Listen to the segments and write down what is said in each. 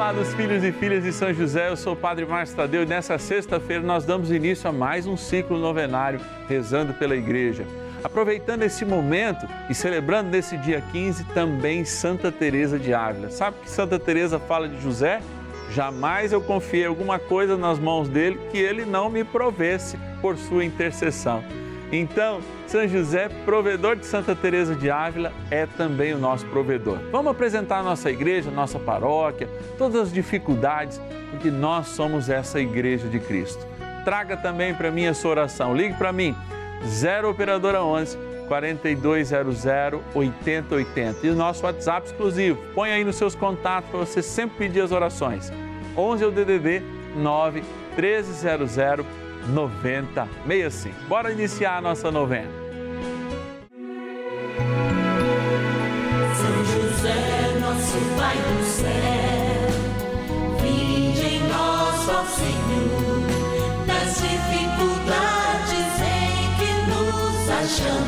amados filhos e filhas de São José, eu sou o Padre Márcio Tadeu e nessa sexta-feira nós damos início a mais um ciclo novenário rezando pela igreja. Aproveitando esse momento e celebrando nesse dia 15 também Santa Teresa de Ávila. Sabe que Santa Teresa fala de José? Jamais eu confiei alguma coisa nas mãos dele que ele não me provesse por sua intercessão. Então, São José, provedor de Santa Teresa de Ávila, é também o nosso provedor. Vamos apresentar a nossa igreja, nossa paróquia, todas as dificuldades, porque nós somos essa igreja de Cristo. Traga também para mim a sua oração. Ligue para mim, 0 operadora 11 4200 8080 e o nosso WhatsApp exclusivo. Põe aí nos seus contatos para você sempre pedir as orações. 11 é o DDD 9 1300 9065. Bora iniciar a nossa novena. São José, nosso Pai do céu, vinde em nós, ó Senhor, nas dificuldades em que nos achamos.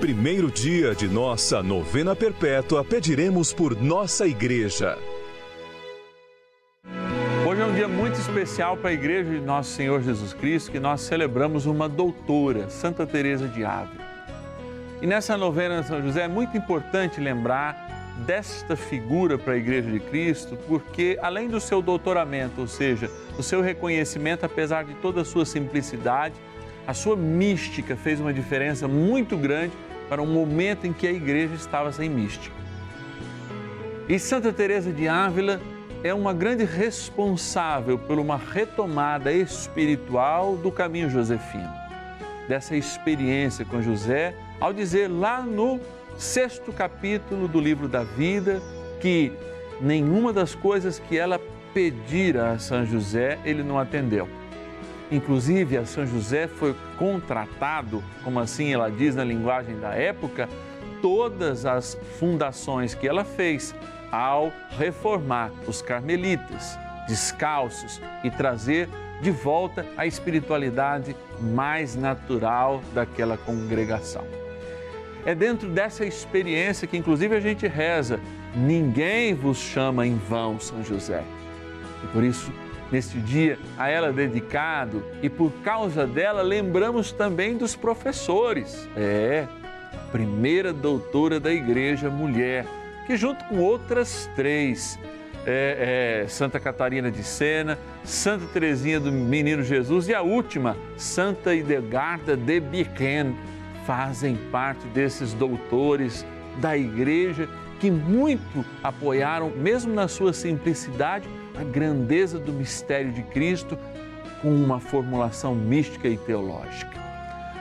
primeiro dia de nossa novena perpétua, pediremos por nossa igreja. Hoje é um dia muito especial para a igreja de Nosso Senhor Jesus Cristo, que nós celebramos uma doutora, Santa Teresa de Ávila. E nessa novena de São José é muito importante lembrar desta figura para a Igreja de Cristo, porque além do seu doutoramento, ou seja, o seu reconhecimento, apesar de toda a sua simplicidade, a sua mística fez uma diferença muito grande para um momento em que a igreja estava sem mística. E Santa Teresa de Ávila é uma grande responsável por uma retomada espiritual do caminho josefino. Dessa experiência com José, ao dizer lá no sexto capítulo do livro da vida que nenhuma das coisas que ela pedira a São José ele não atendeu. Inclusive, a São José foi contratado, como assim ela diz na linguagem da época, todas as fundações que ela fez ao reformar os carmelitas descalços e trazer de volta a espiritualidade mais natural daquela congregação. É dentro dessa experiência que, inclusive, a gente reza: ninguém vos chama em vão, São José. E por isso, neste dia, a ela dedicado e por causa dela, lembramos também dos professores. É, primeira doutora da igreja, mulher, que, junto com outras três, é, é, Santa Catarina de Sena, Santa Teresinha do Menino Jesus e a última, Santa Idegarda de Biquen, fazem parte desses doutores da igreja que muito apoiaram, mesmo na sua simplicidade, a grandeza do mistério de Cristo com uma formulação mística e teológica.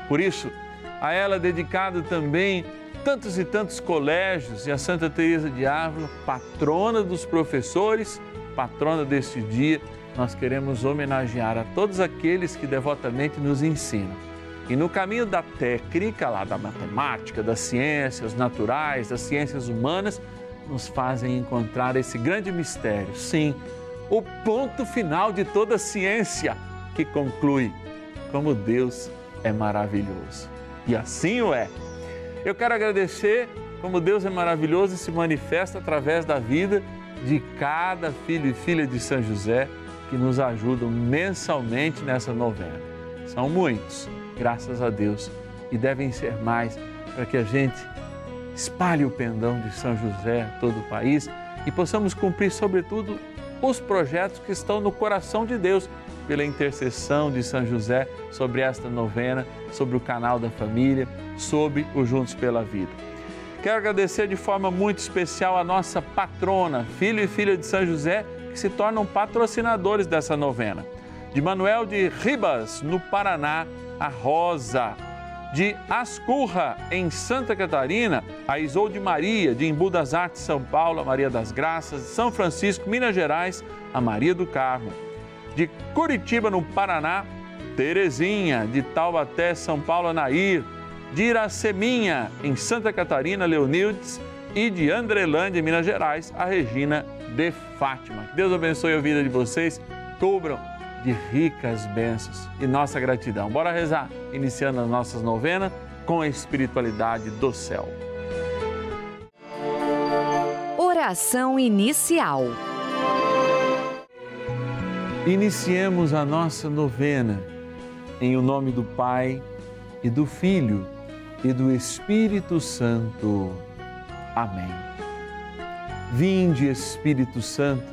Por isso, a ela dedicado também tantos e tantos colégios e a Santa Teresa de Ávila, patrona dos professores, patrona deste dia, nós queremos homenagear a todos aqueles que devotamente nos ensinam. E no caminho da técnica, lá da matemática, das ciências naturais, das ciências humanas, nos fazem encontrar esse grande mistério. Sim, o ponto final de toda ciência que conclui como Deus é maravilhoso. E assim o é. Eu quero agradecer como Deus é maravilhoso e se manifesta através da vida de cada filho e filha de São José que nos ajudam mensalmente nessa novena. São muitos, graças a Deus, e devem ser mais para que a gente espalhe o pendão de São José a todo o país e possamos cumprir, sobretudo, os projetos que estão no coração de Deus, pela intercessão de São José sobre esta novena, sobre o canal da família, sobre o Juntos pela Vida. Quero agradecer de forma muito especial a nossa patrona, filho e filha de São José, que se tornam patrocinadores dessa novena. De Manuel de Ribas, no Paraná, a Rosa de Ascurra, em Santa Catarina, a Isolde Maria, de Embu das Artes, São Paulo, a Maria das Graças, de São Francisco, Minas Gerais, a Maria do Carmo. De Curitiba, no Paraná, Terezinha, de Taubaté, São Paulo, Nair. De Iraceminha, em Santa Catarina, Leonildes. E de Andrelândia, Minas Gerais, a Regina de Fátima. Que Deus abençoe a vida de vocês. Cubram de ricas bênçãos e nossa gratidão. Bora rezar, iniciando as nossas novenas com a espiritualidade do céu. Oração inicial. Iniciemos a nossa novena em o nome do Pai e do Filho e do Espírito Santo. Amém. Vinde, Espírito Santo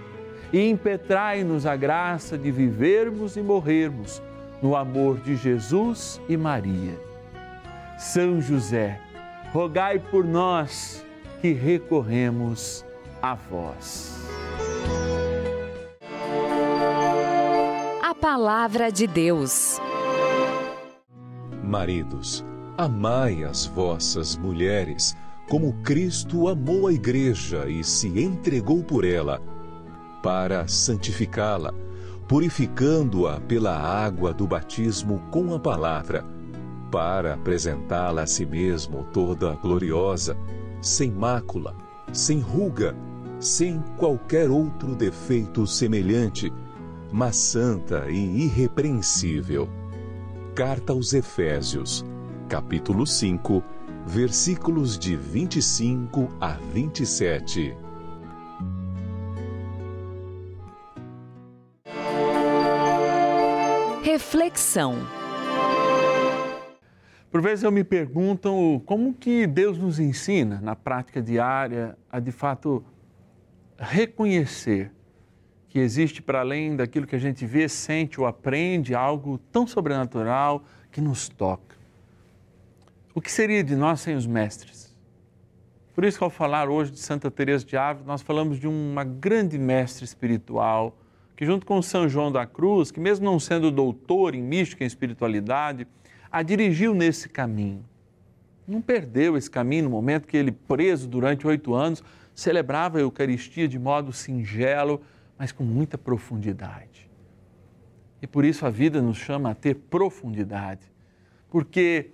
e impetrai-nos a graça de vivermos e morrermos no amor de Jesus e Maria. São José, rogai por nós que recorremos a vós. A Palavra de Deus. Maridos, amai as vossas mulheres, como Cristo amou a Igreja e se entregou por ela para santificá-la, purificando-a pela água do batismo com a palavra, para apresentá-la a si mesmo toda gloriosa, sem mácula, sem ruga, sem qualquer outro defeito semelhante, mas santa e irrepreensível. Carta aos Efésios, capítulo 5, versículos de 25 a 27. Reflexão. Por vezes eu me pergunto como que Deus nos ensina na prática diária a de fato reconhecer que existe para além daquilo que a gente vê, sente ou aprende, algo tão sobrenatural que nos toca. O que seria de nós sem os mestres? Por isso que ao falar hoje de Santa Teresa de Ávila, nós falamos de uma grande mestre espiritual, que junto com São João da Cruz, que mesmo não sendo doutor em mística e espiritualidade, a dirigiu nesse caminho. Não perdeu esse caminho no momento que ele, preso durante oito anos, celebrava a Eucaristia de modo singelo, mas com muita profundidade. E por isso a vida nos chama a ter profundidade, porque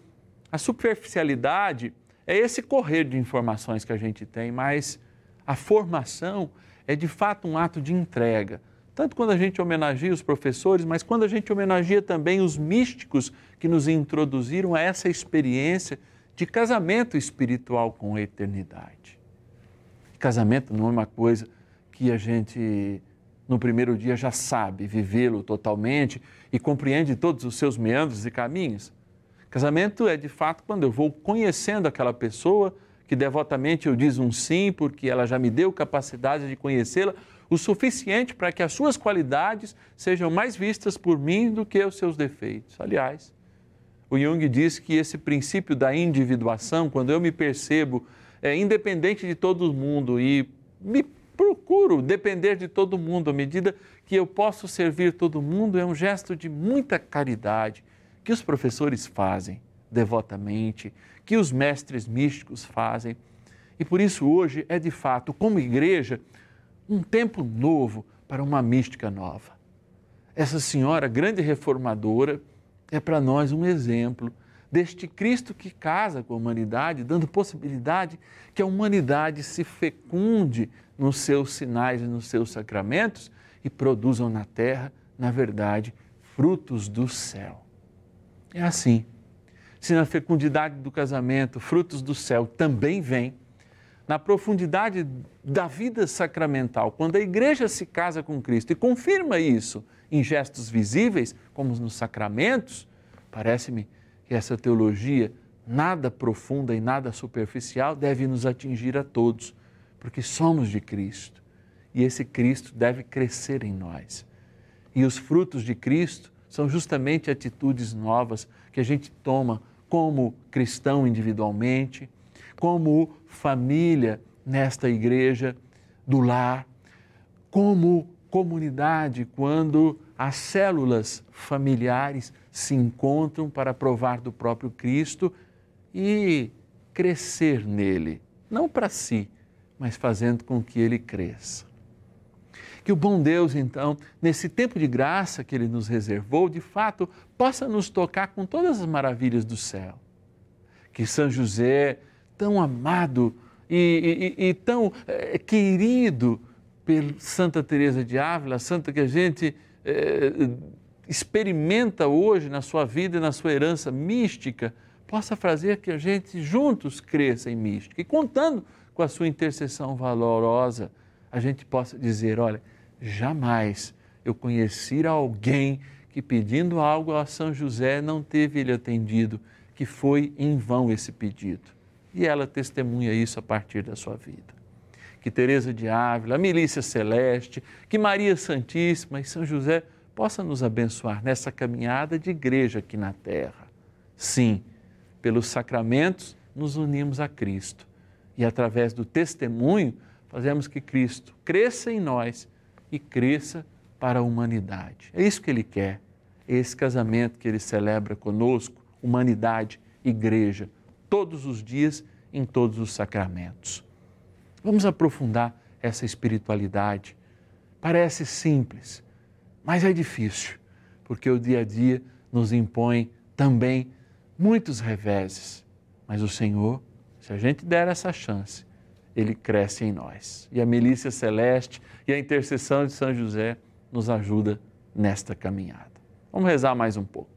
a superficialidade é esse correr de informações que a gente tem, mas a formação é de fato um ato de entrega. Tanto quando a gente homenageia os professores, mas quando a gente homenageia também os místicos que nos introduziram a essa experiência de casamento espiritual com a eternidade. Casamento não é uma coisa que a gente no primeiro dia já sabe vivê-lo totalmente e compreende todos os seus meandros e caminhos. Casamento é de fato quando eu vou conhecendo aquela pessoa que devotamente eu diz um sim porque ela já me deu capacidade de conhecê-la o suficiente para que as suas qualidades sejam mais vistas por mim do que os seus defeitos. Aliás, o Jung diz que esse princípio da individuação, quando eu me percebo é, independente de todo mundo e me procuro depender de todo mundo à medida que eu posso servir todo mundo, é um gesto de muita caridade que os professores fazem devotamente, que os mestres místicos fazem. E por isso hoje é de fato, como igreja, um tempo novo para uma mística nova. Essa senhora, grande reformadora, é para nós um exemplo deste Cristo que casa com a humanidade, dando possibilidade que a humanidade se fecunde nos seus sinais e nos seus sacramentos e produzam na terra, na verdade, frutos do céu. É assim. Se na fecundidade do casamento, frutos do céu também vêm, na profundidade da vida sacramental, quando a igreja se casa com Cristo e confirma isso em gestos visíveis, como nos sacramentos, parece-me que essa teologia, nada profunda e nada superficial, deve nos atingir a todos, porque somos de Cristo e esse Cristo deve crescer em nós. E os frutos de Cristo são justamente atitudes novas que a gente toma como cristão individualmente, como família nesta igreja do lar, como comunidade quando as células familiares se encontram para provar do próprio Cristo e crescer nele, não para si, mas fazendo com que ele cresça. Que o bom Deus, então, nesse tempo de graça que ele nos reservou, de fato, possa nos tocar com todas as maravilhas do céu. Que São José, tão amado e, e, e tão é, querido por Santa Teresa de Ávila, santa que a gente é, experimenta hoje na sua vida e na sua herança mística, possa fazer que a gente juntos cresça em mística. E contando com a sua intercessão valorosa, a gente possa dizer: olha, jamais eu conheci alguém que pedindo algo a São José não teve ele atendido, que foi em vão esse pedido. E ela testemunha isso a partir da sua vida. Que Teresa de Ávila, a Milícia Celeste, que Maria Santíssima e São José possa nos abençoar nessa caminhada de igreja aqui na terra. Sim, pelos sacramentos nos unimos a Cristo e através do testemunho fazemos que Cristo cresça em nós e cresça para a humanidade. É isso que ele quer, é esse casamento que ele celebra conosco, humanidade, igreja, todos os dias, em todos os sacramentos. Vamos aprofundar essa espiritualidade. Parece simples, mas é difícil, porque o dia a dia nos impõe também muitos reveses. Mas o Senhor, se a gente der essa chance, ele cresce em nós. E a milícia celeste e a intercessão de São José nos ajuda nesta caminhada. Vamos rezar mais um pouco.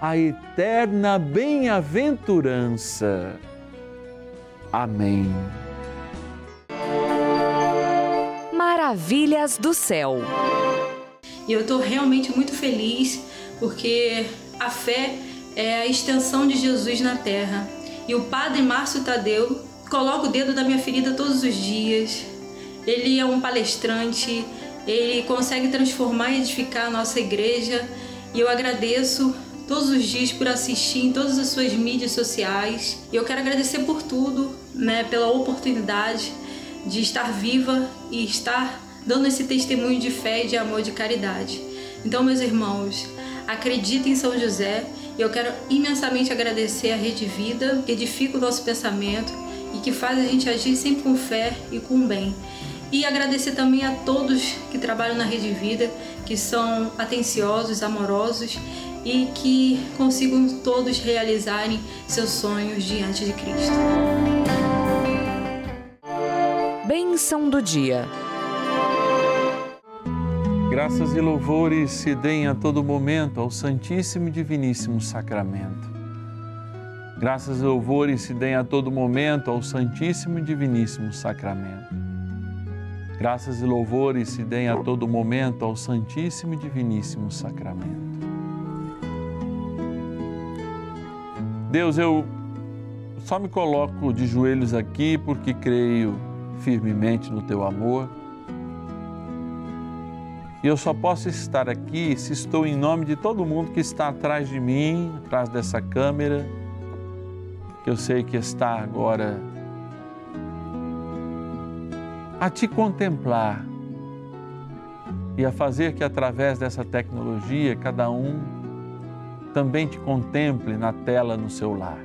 a eterna bem-aventurança. Amém. Maravilhas do céu. E eu estou realmente muito feliz porque a fé é a extensão de Jesus na terra. E o Padre Márcio Tadeu coloca o dedo da minha ferida todos os dias. Ele é um palestrante, ele consegue transformar e edificar a nossa igreja. E eu agradeço todos os dias por assistir em todas as suas mídias sociais. E eu quero agradecer por tudo, né, pela oportunidade de estar viva e estar dando esse testemunho de fé, de amor, de caridade. Então, meus irmãos, acreditem em São José. Eu quero imensamente agradecer a Rede Vida, que edifica o nosso pensamento e que faz a gente agir sempre com fé e com bem. E agradecer também a todos que trabalham na Rede Vida, que são atenciosos, amorosos e que consigam todos realizarem seus sonhos diante de Cristo. Bênção do dia. Graças e louvores se deem a todo momento ao Santíssimo e Diviníssimo Sacramento. Graças e louvores se deem a todo momento ao Santíssimo e Diviníssimo Sacramento. Graças e louvores se deem a todo momento ao Santíssimo e Diviníssimo Sacramento. Deus, eu só me coloco de joelhos aqui porque creio firmemente no teu amor. E eu só posso estar aqui se estou em nome de todo mundo que está atrás de mim, atrás dessa câmera, que eu sei que está agora a te contemplar e a fazer que através dessa tecnologia cada um também te contemple na tela no seu lar.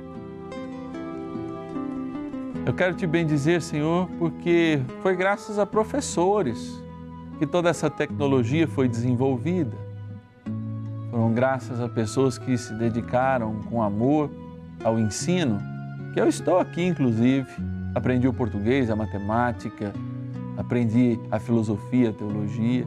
Eu quero te bendizer, Senhor, porque foi graças a professores que toda essa tecnologia foi desenvolvida. Foram graças a pessoas que se dedicaram com amor ao ensino, que eu estou aqui, inclusive. Aprendi o português, a matemática, aprendi a filosofia, a teologia.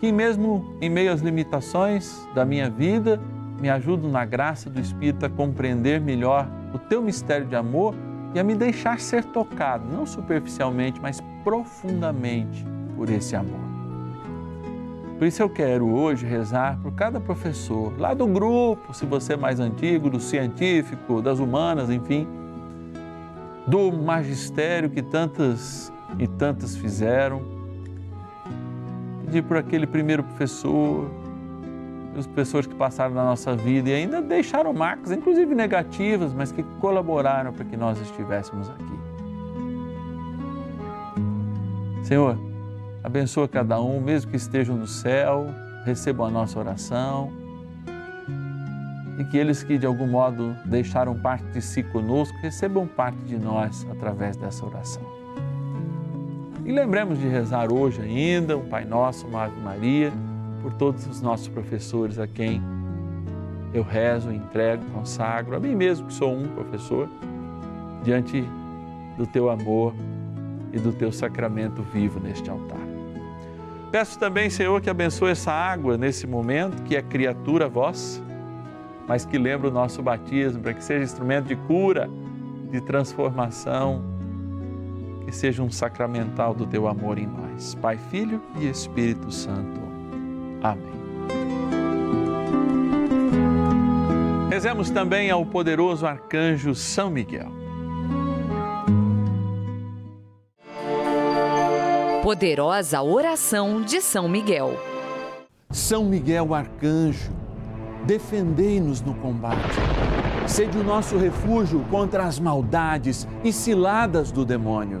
Que mesmo em meio às limitações da minha vida, me ajudam na graça do Espírito a compreender melhor o teu mistério de amor e a me deixar ser tocado, não superficialmente, mas profundamente por esse amor. Por isso eu quero hoje rezar por cada professor, lá do grupo, se você é mais antigo, do científico, das humanas, enfim, do magistério que tantas e tantas fizeram. Pedir por aquele primeiro professor, os professores que passaram na nossa vida e ainda deixaram marcas, inclusive negativas, mas que colaboraram para que nós estivéssemos aqui. Senhor, abençoa cada um, mesmo que estejam no céu, recebam a nossa oração e que eles que de algum modo deixaram parte de si conosco recebam parte de nós através dessa oração. E lembremos de rezar hoje ainda um Pai Nosso, uma Ave Maria por todos os nossos professores a quem eu rezo, entrego, consagro a mim mesmo, que sou um professor, diante do teu amor e do teu sacramento vivo neste altar. Peço também, Senhor, que abençoe essa água nesse momento, que é criatura vossa, mas que lembra o nosso batismo, para que seja instrumento de cura, de transformação, que seja um sacramental do teu amor em nós. Pai, Filho e Espírito Santo. Amém. Rezemos também ao poderoso arcanjo São Miguel. Poderosa oração de São Miguel. São Miguel arcanjo, defendei-nos no combate. Sede o nosso refúgio contra as maldades e ciladas do demônio.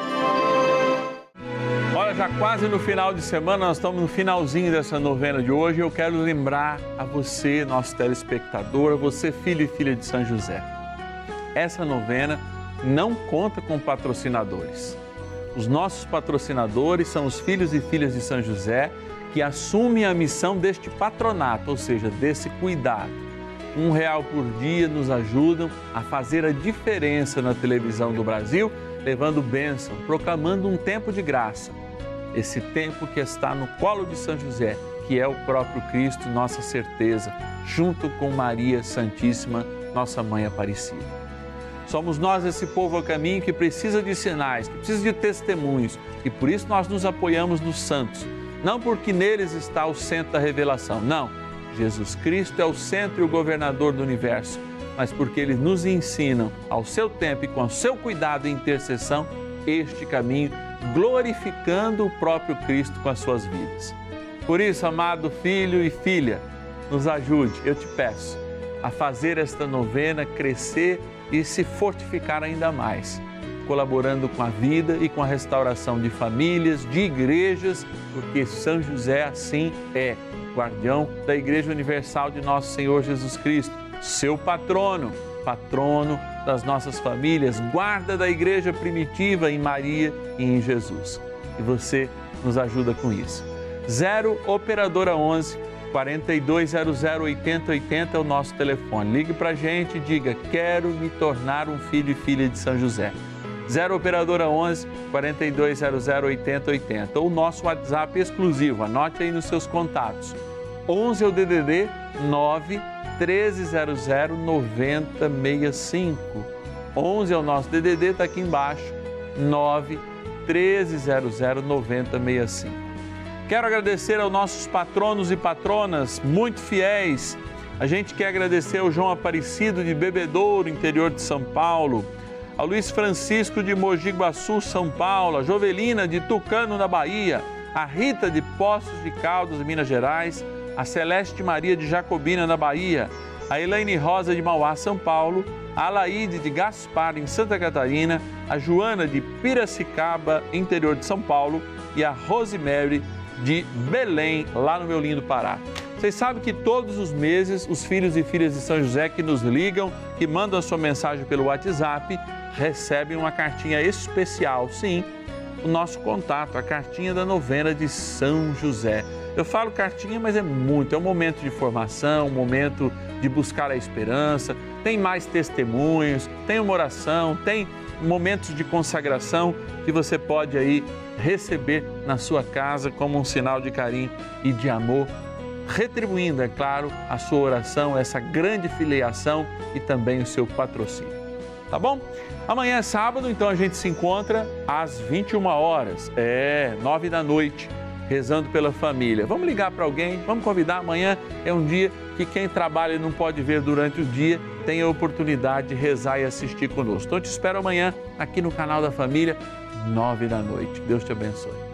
Já quase no final de semana, nós estamos no finalzinho dessa novena de hoje. Eu quero lembrar a você, nosso telespectador, a você, filho e filha de São José. Essa novena não conta com patrocinadores. Os nossos patrocinadores são os filhos e filhas de São José que assumem a missão deste patronato, ou seja, desse cuidado. Um real por dia nos ajudam a fazer a diferença na televisão do Brasil levando bênção, proclamando um tempo de graça. Esse tempo que está no colo de São José, que é o próprio Cristo, nossa certeza, junto com Maria Santíssima, nossa mãe Aparecida. Somos nós esse povo a caminho que precisa de sinais, que precisa de testemunhos, e por isso nós nos apoiamos nos santos. Não porque neles está o centro da revelação, não. Jesus Cristo é o centro e o governador do universo mas porque eles nos ensinam, ao seu tempo e com o seu cuidado e intercessão, este caminho, glorificando o próprio Cristo com as suas vidas. Por isso, amado filho e filha, nos ajude, eu te peço, a fazer esta novena crescer e se fortificar ainda mais, colaborando com a vida e com a restauração de famílias, de igrejas, porque São José assim é, guardião da Igreja Universal de Nosso Senhor Jesus Cristo seu patrono, patrono das nossas famílias, guarda da igreja primitiva em Maria e em Jesus. E você nos ajuda com isso. 0 Operadora 11 4200 8080 é o nosso telefone. Ligue para gente e diga: Quero me tornar um filho e filha de São José. 0 Operadora 11 4200 8080. Ou o nosso WhatsApp exclusivo, anote aí nos seus contatos. 11 é o DDD 9 1300 9065. 11 é o nosso DDD, está aqui embaixo, 9 1300 9065. Quero agradecer aos nossos patronos e patronas muito fiéis. A gente quer agradecer ao João Aparecido de Bebedouro, interior de São Paulo, ao Luiz Francisco de Mogi Guaçu, São Paulo, a Jovelina de Tucano, na Bahia, a Rita de Poços de Caldas, Minas Gerais, a Celeste Maria de Jacobina, na Bahia, a Elaine Rosa de Mauá, São Paulo, a Alaide de Gaspar, em Santa Catarina, a Joana de Piracicaba, interior de São Paulo, e a Rosemary de Belém, lá no meu lindo Pará. Vocês sabem que todos os meses os filhos e filhas de São José que nos ligam, que mandam a sua mensagem pelo WhatsApp, recebem uma cartinha especial, sim, o nosso contato, a cartinha da novena de São José. Eu falo cartinha, mas é muito, é um momento de formação, um momento de buscar a esperança, tem mais testemunhos, tem uma oração, tem momentos de consagração que você pode aí receber na sua casa como um sinal de carinho e de amor, retribuindo, é claro, a sua oração, essa grande filiação e também o seu patrocínio. Tá bom? Amanhã é sábado, então a gente se encontra às 21 horas, é, 9 da noite rezando pela família. Vamos ligar para alguém, vamos convidar. Amanhã é um dia que quem trabalha e não pode ver durante o dia tem a oportunidade de rezar e assistir conosco. Então, eu te espero amanhã aqui no canal da Família, nove da noite. Deus te abençoe.